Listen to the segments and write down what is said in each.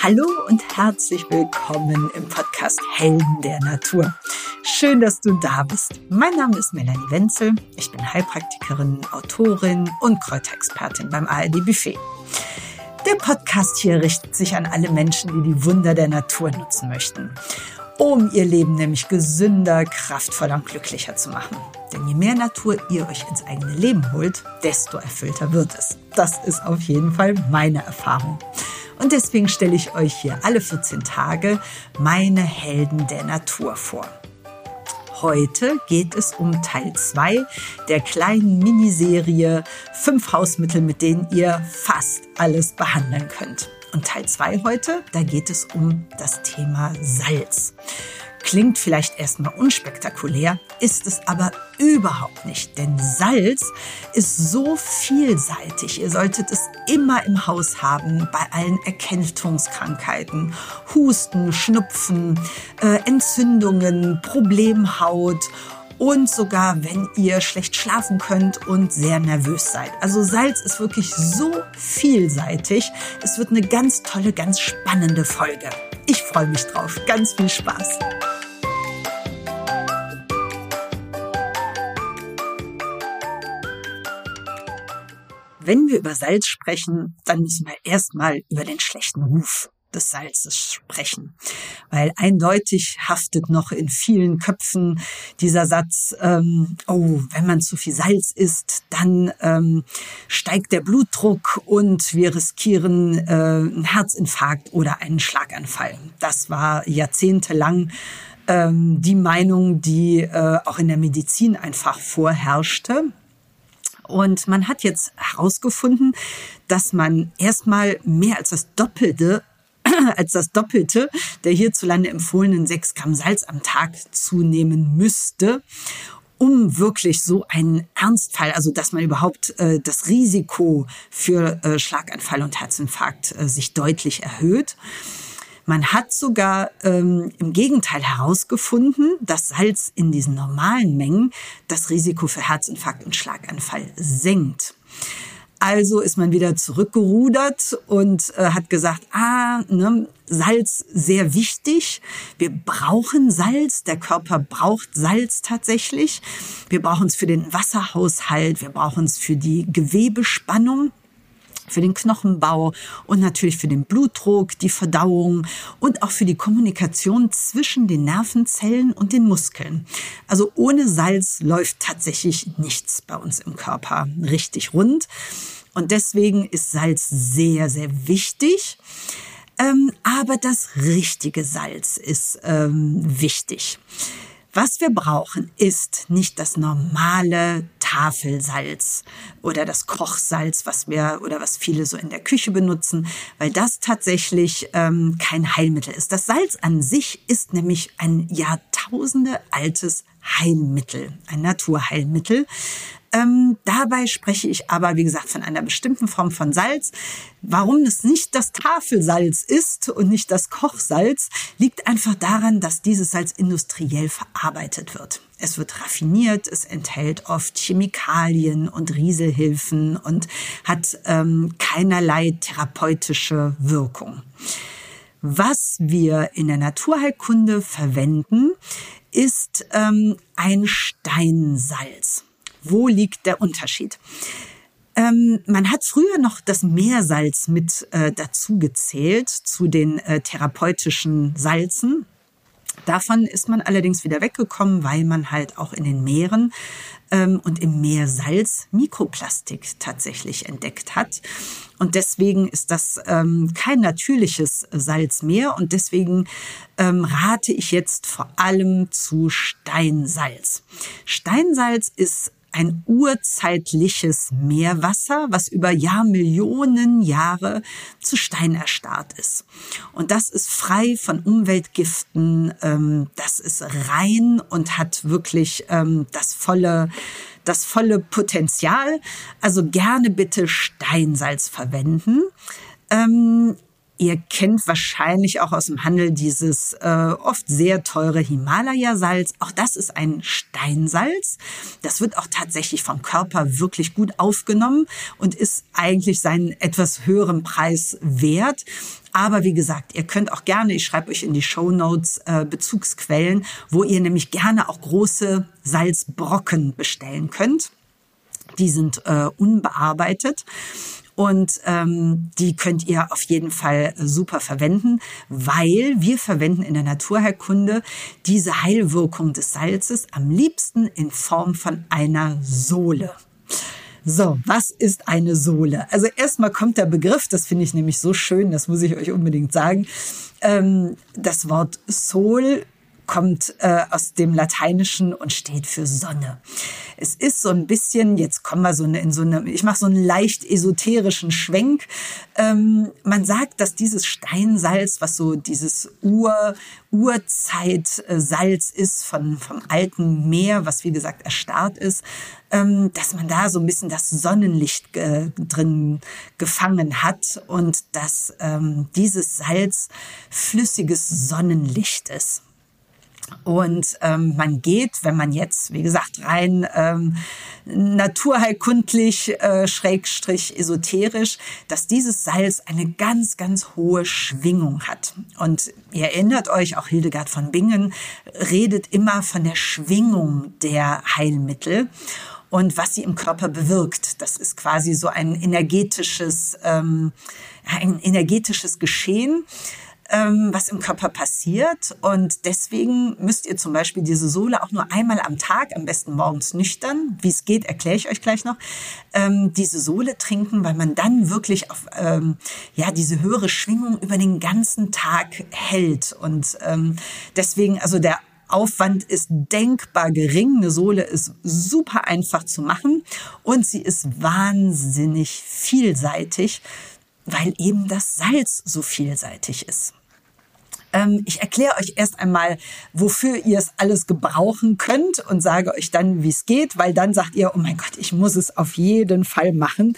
Hallo und herzlich willkommen im Podcast Helden der Natur. Schön, dass du da bist. Mein Name ist Melanie Wenzel. Ich bin Heilpraktikerin, Autorin und Kräuterexpertin beim ARD Buffet. Der Podcast hier richtet sich an alle Menschen, die die Wunder der Natur nutzen möchten, um ihr Leben nämlich gesünder, kraftvoller und glücklicher zu machen. Denn je mehr Natur ihr euch ins eigene Leben holt, desto erfüllter wird es. Das ist auf jeden Fall meine Erfahrung. Und deswegen stelle ich euch hier alle 14 Tage meine Helden der Natur vor. Heute geht es um Teil 2 der kleinen Miniserie Fünf Hausmittel, mit denen ihr fast alles behandeln könnt. Und Teil 2 heute, da geht es um das Thema Salz. Klingt vielleicht erstmal unspektakulär, ist es aber überhaupt nicht, denn Salz ist so vielseitig. Ihr solltet es immer im Haus haben bei allen Erkältungskrankheiten, Husten, Schnupfen, äh, Entzündungen, Problemhaut und sogar wenn ihr schlecht schlafen könnt und sehr nervös seid. Also Salz ist wirklich so vielseitig. Es wird eine ganz tolle, ganz spannende Folge. Ich freue mich drauf. Ganz viel Spaß. Wenn wir über Salz sprechen, dann müssen wir erstmal über den schlechten Ruf des Salzes sprechen. Weil eindeutig haftet noch in vielen Köpfen dieser Satz, ähm, oh, wenn man zu viel Salz isst, dann ähm, steigt der Blutdruck und wir riskieren äh, einen Herzinfarkt oder einen Schlaganfall. Das war jahrzehntelang ähm, die Meinung, die äh, auch in der Medizin einfach vorherrschte. Und man hat jetzt herausgefunden, dass man erstmal mehr als das Doppelte als das Doppelte der hierzulande empfohlenen 6 Gramm Salz am Tag zunehmen müsste, um wirklich so einen Ernstfall, also dass man überhaupt äh, das Risiko für äh, Schlaganfall und Herzinfarkt äh, sich deutlich erhöht. Man hat sogar ähm, im Gegenteil herausgefunden, dass Salz in diesen normalen Mengen das Risiko für Herzinfarkt und Schlaganfall senkt. Also ist man wieder zurückgerudert und äh, hat gesagt, ah, ne, Salz sehr wichtig. Wir brauchen Salz. Der Körper braucht Salz tatsächlich. Wir brauchen es für den Wasserhaushalt. Wir brauchen es für die Gewebespannung für den Knochenbau und natürlich für den Blutdruck, die Verdauung und auch für die Kommunikation zwischen den Nervenzellen und den Muskeln. Also ohne Salz läuft tatsächlich nichts bei uns im Körper richtig rund. Und deswegen ist Salz sehr, sehr wichtig. Ähm, aber das richtige Salz ist ähm, wichtig. Was wir brauchen, ist nicht das normale Tafelsalz oder das Kochsalz, was wir oder was viele so in der Küche benutzen, weil das tatsächlich ähm, kein Heilmittel ist. Das Salz an sich ist nämlich ein Jahrtausende altes Heilmittel, ein Naturheilmittel. Ähm, dabei spreche ich aber, wie gesagt, von einer bestimmten Form von Salz. Warum es nicht das Tafelsalz ist und nicht das Kochsalz, liegt einfach daran, dass dieses Salz industriell verarbeitet wird. Es wird raffiniert, es enthält oft Chemikalien und Rieselhilfen und hat ähm, keinerlei therapeutische Wirkung. Was wir in der Naturheilkunde verwenden, ist ähm, ein Steinsalz. Wo liegt der Unterschied? Ähm, man hat früher noch das Meersalz mit äh, dazu gezählt zu den äh, therapeutischen Salzen. Davon ist man allerdings wieder weggekommen, weil man halt auch in den Meeren ähm, und im Meersalz Mikroplastik tatsächlich entdeckt hat. Und deswegen ist das ähm, kein natürliches Salz mehr. Und deswegen ähm, rate ich jetzt vor allem zu Steinsalz. Steinsalz ist ein urzeitliches Meerwasser, was über Jahrmillionen Jahre zu Stein erstarrt ist. Und das ist frei von Umweltgiften, ähm, das ist rein und hat wirklich ähm, das volle das volle Potenzial. Also gerne bitte Steinsalz verwenden. Ähm, Ihr kennt wahrscheinlich auch aus dem Handel dieses äh, oft sehr teure Himalaya-Salz. Auch das ist ein Steinsalz. Das wird auch tatsächlich vom Körper wirklich gut aufgenommen und ist eigentlich seinen etwas höheren Preis wert. Aber wie gesagt, ihr könnt auch gerne, ich schreibe euch in die Show Notes äh, Bezugsquellen, wo ihr nämlich gerne auch große Salzbrocken bestellen könnt. Die sind äh, unbearbeitet. Und ähm, die könnt ihr auf jeden Fall super verwenden, weil wir verwenden in der Naturheilkunde diese Heilwirkung des Salzes am liebsten in Form von einer Sohle. So, was ist eine Sohle? Also erstmal kommt der Begriff, das finde ich nämlich so schön, das muss ich euch unbedingt sagen. Ähm, das Wort Sol kommt äh, aus dem Lateinischen und steht für Sonne. Es ist so ein bisschen, jetzt kommen wir so eine, in so eine, ich mache so einen leicht esoterischen Schwenk. Ähm, man sagt, dass dieses Steinsalz, was so dieses Ur, Urzeitsalz ist von, vom alten Meer, was wie gesagt erstarrt ist, ähm, dass man da so ein bisschen das Sonnenlicht äh, drin gefangen hat und dass ähm, dieses Salz flüssiges Sonnenlicht ist. Und ähm, man geht, wenn man jetzt, wie gesagt, rein ähm, naturheilkundlich, äh, schrägstrich esoterisch, dass dieses Salz eine ganz, ganz hohe Schwingung hat. Und ihr erinnert euch, auch Hildegard von Bingen redet immer von der Schwingung der Heilmittel und was sie im Körper bewirkt. Das ist quasi so ein energetisches, ähm, ein energetisches Geschehen ähm, was im Körper passiert. Und deswegen müsst ihr zum Beispiel diese Sohle auch nur einmal am Tag, am besten morgens nüchtern, wie es geht, erkläre ich euch gleich noch, ähm, diese Sohle trinken, weil man dann wirklich auf ähm, ja diese höhere Schwingung über den ganzen Tag hält. Und ähm, deswegen, also der Aufwand ist denkbar gering. Eine Sohle ist super einfach zu machen und sie ist wahnsinnig vielseitig, weil eben das Salz so vielseitig ist. Ähm, ich erkläre euch erst einmal, wofür ihr es alles gebrauchen könnt und sage euch dann, wie es geht, weil dann sagt ihr, oh mein Gott, ich muss es auf jeden Fall machen,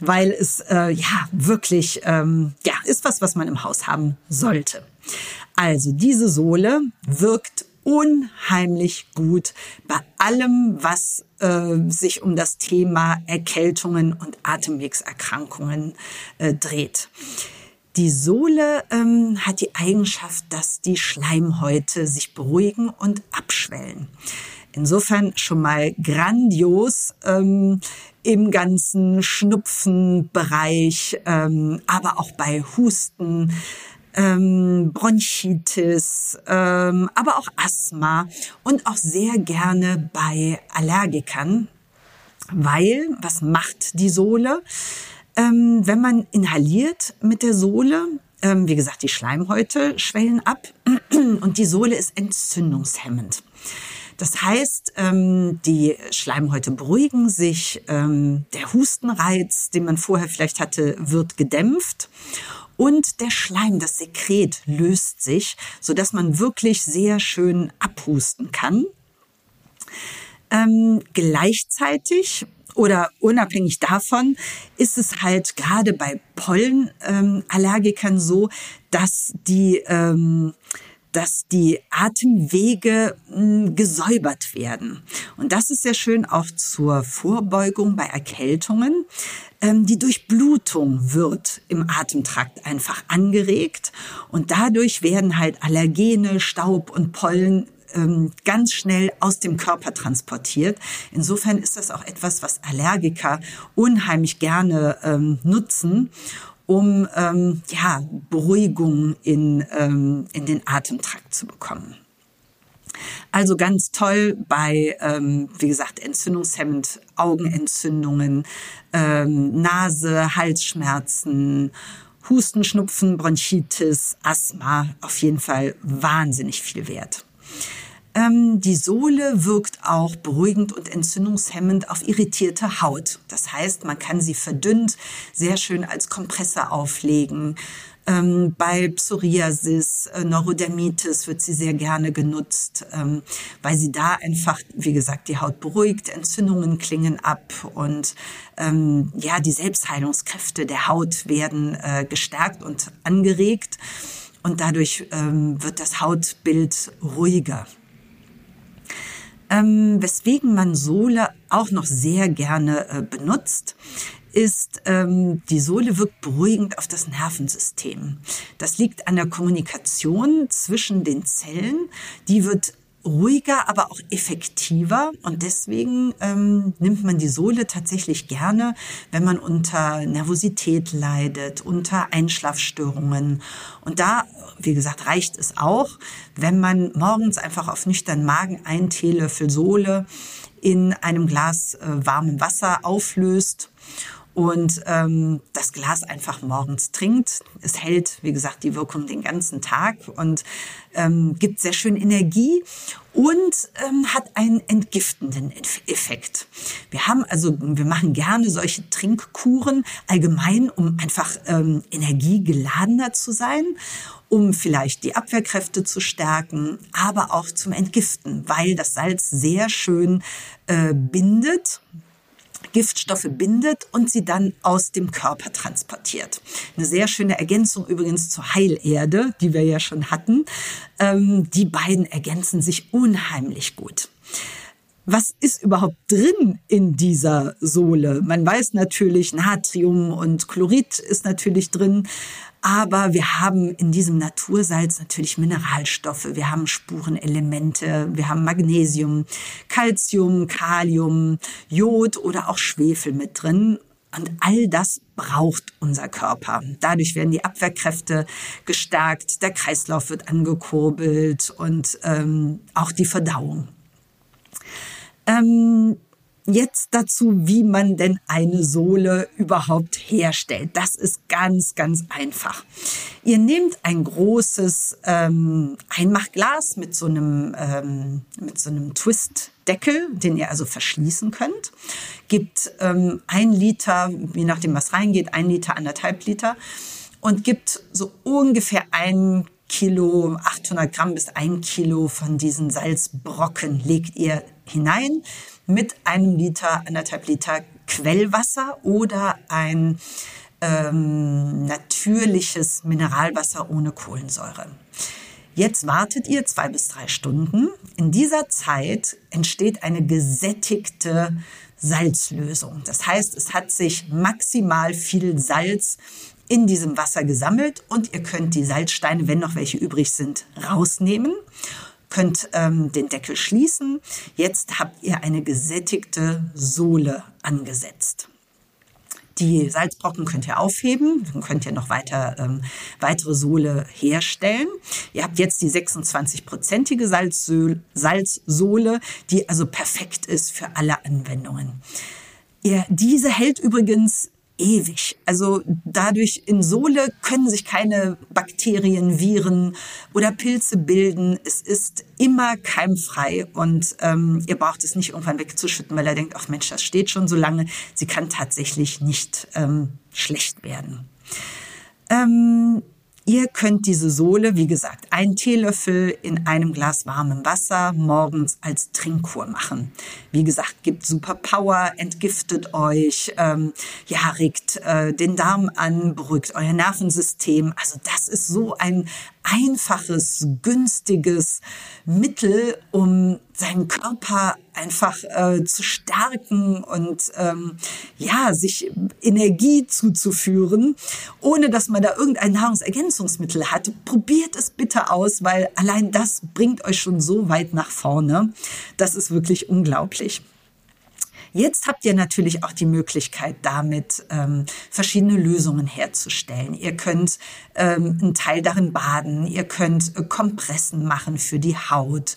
weil es äh, ja wirklich ähm, ja ist was, was man im Haus haben sollte. Also diese Sohle wirkt unheimlich gut bei allem, was äh, sich um das Thema Erkältungen und Atemwegserkrankungen äh, dreht. Die Sohle ähm, hat die Eigenschaft, dass die Schleimhäute sich beruhigen und abschwellen. Insofern schon mal grandios ähm, im ganzen Schnupfenbereich, ähm, aber auch bei Husten, ähm, Bronchitis, ähm, aber auch Asthma und auch sehr gerne bei Allergikern, weil was macht die Sohle? Ähm, wenn man inhaliert mit der Sohle, ähm, wie gesagt, die Schleimhäute schwellen ab und die Sohle ist entzündungshemmend. Das heißt, ähm, die Schleimhäute beruhigen sich, ähm, der Hustenreiz, den man vorher vielleicht hatte, wird gedämpft und der Schleim, das Sekret löst sich, so dass man wirklich sehr schön abhusten kann. Ähm, gleichzeitig oder unabhängig davon ist es halt gerade bei Pollenallergikern ähm, so, dass die ähm, dass die Atemwege mh, hm, gesäubert werden. Und das ist sehr schön auch zur Vorbeugung bei Erkältungen. Ähm, die Durchblutung wird im Atemtrakt einfach angeregt und dadurch werden halt Allergene, Staub und Pollen ähm, ganz schnell aus dem Körper transportiert. Insofern ist das auch etwas, was Allergiker unheimlich gerne ähm, nutzen um ähm, ja, Beruhigung in, ähm, in den Atemtrakt zu bekommen. Also ganz toll bei, ähm, wie gesagt, entzündungshemmend, Augenentzündungen, ähm, Nase, Halsschmerzen, Husten, Schnupfen, Bronchitis, Asthma, auf jeden Fall wahnsinnig viel wert. Ähm, die Sohle wirkt auch beruhigend und entzündungshemmend auf irritierte Haut. Das heißt, man kann sie verdünnt sehr schön als Kompresse auflegen. Ähm, bei Psoriasis, äh, Neurodermitis wird sie sehr gerne genutzt, ähm, weil sie da einfach, wie gesagt, die Haut beruhigt, Entzündungen klingen ab und ja, die Selbstheilungskräfte der Haut werden äh, gestärkt und angeregt und dadurch ähm, wird das Hautbild ruhiger. Ähm, weswegen man Sohle auch noch sehr gerne äh, benutzt, ist, ähm, die Sohle wirkt beruhigend auf das Nervensystem. Das liegt an der Kommunikation zwischen den Zellen. Die wird ruhiger, aber auch effektiver. Und deswegen ähm, nimmt man die Sohle tatsächlich gerne, wenn man unter Nervosität leidet, unter Einschlafstörungen. Und da, wie gesagt, reicht es auch, wenn man morgens einfach auf nüchternen Magen einen Teelöffel Sohle in einem Glas äh, warmem Wasser auflöst und ähm, das Glas einfach morgens trinkt. Es hält, wie gesagt, die Wirkung den ganzen Tag und ähm, gibt sehr schön Energie und ähm, hat einen entgiftenden Effekt. Wir haben also, wir machen gerne solche Trinkkuren allgemein, um einfach ähm, energiegeladener zu sein um vielleicht die Abwehrkräfte zu stärken, aber auch zum Entgiften, weil das Salz sehr schön äh, bindet Giftstoffe bindet und sie dann aus dem Körper transportiert. Eine sehr schöne Ergänzung übrigens zur Heilerde, die wir ja schon hatten. Ähm, die beiden ergänzen sich unheimlich gut. Was ist überhaupt drin in dieser Sohle? Man weiß natürlich, Natrium und Chlorid ist natürlich drin, aber wir haben in diesem Natursalz natürlich Mineralstoffe, wir haben Spurenelemente, wir haben Magnesium, Calcium, Kalium, Jod oder auch Schwefel mit drin. Und all das braucht unser Körper. Dadurch werden die Abwehrkräfte gestärkt, der Kreislauf wird angekurbelt und ähm, auch die Verdauung. Ähm, Jetzt dazu, wie man denn eine Sohle überhaupt herstellt. Das ist ganz, ganz einfach. Ihr nehmt ein großes ähm, Einmachglas mit so einem, ähm, mit so einem Twist-Deckel, den ihr also verschließen könnt. Gibt ähm, ein Liter, je nachdem was reingeht, ein Liter, anderthalb Liter und gibt so ungefähr ein Kilo, 800 Gramm bis ein Kilo von diesen Salzbrocken legt ihr hinein mit einem Liter, anderthalb Liter Quellwasser oder ein ähm, natürliches Mineralwasser ohne Kohlensäure. Jetzt wartet ihr zwei bis drei Stunden. In dieser Zeit entsteht eine gesättigte Salzlösung. Das heißt, es hat sich maximal viel Salz in diesem Wasser gesammelt und ihr könnt die Salzsteine, wenn noch welche übrig sind, rausnehmen könnt ähm, den Deckel schließen. Jetzt habt ihr eine gesättigte Sohle angesetzt. Die Salzbrocken könnt ihr aufheben, dann könnt ihr noch weiter ähm, weitere Sohle herstellen. Ihr habt jetzt die 26-prozentige Salzsohle, die also perfekt ist für alle Anwendungen. Ihr, diese hält übrigens ewig. Also dadurch in Sohle können sich keine Bakterien, Viren oder Pilze bilden. Es ist immer keimfrei und ähm, ihr braucht es nicht irgendwann wegzuschütten, weil er denkt, ach Mensch, das steht schon so lange. Sie kann tatsächlich nicht ähm, schlecht werden. Ähm, Ihr könnt diese Sohle, wie gesagt, einen Teelöffel in einem Glas warmem Wasser morgens als Trinkkur machen. Wie gesagt, gibt super Power, entgiftet euch, ähm, ja, regt äh, den Darm an, beruhigt euer Nervensystem. Also das ist so ein einfaches, günstiges Mittel, um seinen Körper einfach äh, zu stärken und ähm, ja, sich Energie zuzuführen, ohne dass man da irgendein Nahrungsergänzungsmittel hat. Probiert es bitte aus, weil allein das bringt euch schon so weit nach vorne. Das ist wirklich unglaublich. Jetzt habt ihr natürlich auch die Möglichkeit, damit ähm, verschiedene Lösungen herzustellen. Ihr könnt ähm, einen Teil darin baden, ihr könnt äh, Kompressen machen für die Haut,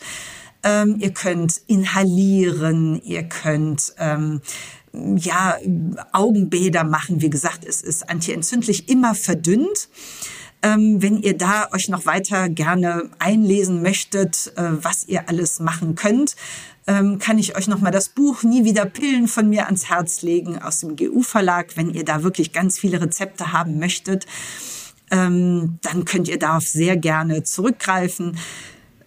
ähm, ihr könnt inhalieren, ihr könnt ähm, ja Augenbäder machen. Wie gesagt, es ist antientzündlich immer verdünnt. Ähm, wenn ihr da euch noch weiter gerne einlesen möchtet, äh, was ihr alles machen könnt, ähm, kann ich euch nochmal das Buch Nie wieder Pillen von mir ans Herz legen aus dem GU-Verlag, wenn ihr da wirklich ganz viele Rezepte haben möchtet. Ähm, dann könnt ihr darauf sehr gerne zurückgreifen.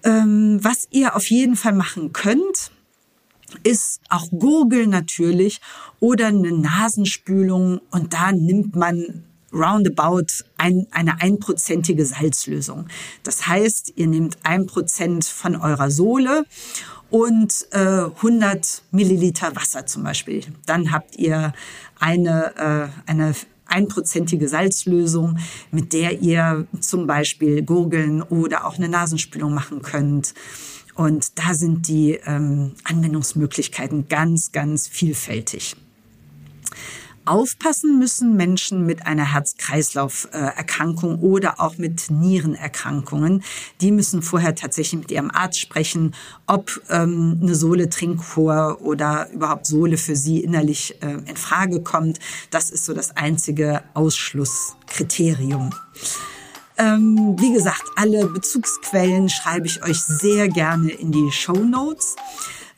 Ähm, was ihr auf jeden Fall machen könnt, ist auch Gurgel natürlich oder eine Nasenspülung und da nimmt man roundabout ein, eine einprozentige Salzlösung. Das heißt, ihr nehmt ein Prozent von eurer Sohle und äh, 100 Milliliter Wasser zum Beispiel. Dann habt ihr eine, äh, eine einprozentige Salzlösung, mit der ihr zum Beispiel Gurgeln oder auch eine Nasenspülung machen könnt. Und da sind die ähm, Anwendungsmöglichkeiten ganz, ganz vielfältig. Aufpassen müssen Menschen mit einer Herz-Kreislauf-Erkrankung oder auch mit Nierenerkrankungen. Die müssen vorher tatsächlich mit ihrem Arzt sprechen, ob ähm, eine Sohle Trinkkur oder überhaupt Sohle für sie innerlich äh, in Frage kommt. Das ist so das einzige Ausschlusskriterium. Ähm, wie gesagt, alle Bezugsquellen schreibe ich euch sehr gerne in die Show Notes.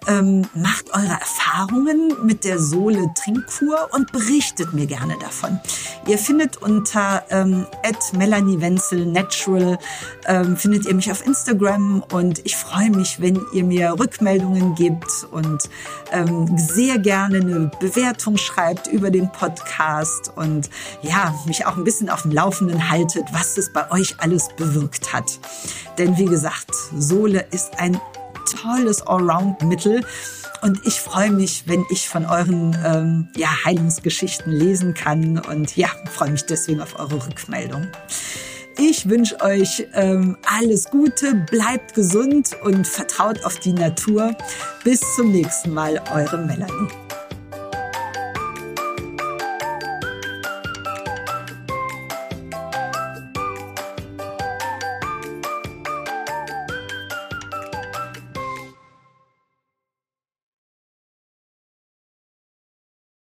Ähm, macht eure Erfahrungen mit der Sohle Trinkkur und berichtet mir gerne davon. Ihr findet unter ähm, Melanie Wenzel Natural ähm, findet ihr mich auf Instagram und ich freue mich, wenn ihr mir Rückmeldungen gebt und ähm, sehr gerne eine Bewertung schreibt über den Podcast und ja, mich auch ein bisschen auf dem Laufenden haltet, was es bei euch alles bewirkt hat. Denn wie gesagt, Sohle ist ein tolles Allround-Mittel. Und ich freue mich, wenn ich von euren ähm, ja, Heilungsgeschichten lesen kann und ja, freue mich deswegen auf eure Rückmeldung. Ich wünsche euch ähm, alles Gute, bleibt gesund und vertraut auf die Natur. Bis zum nächsten Mal, eure Melanie.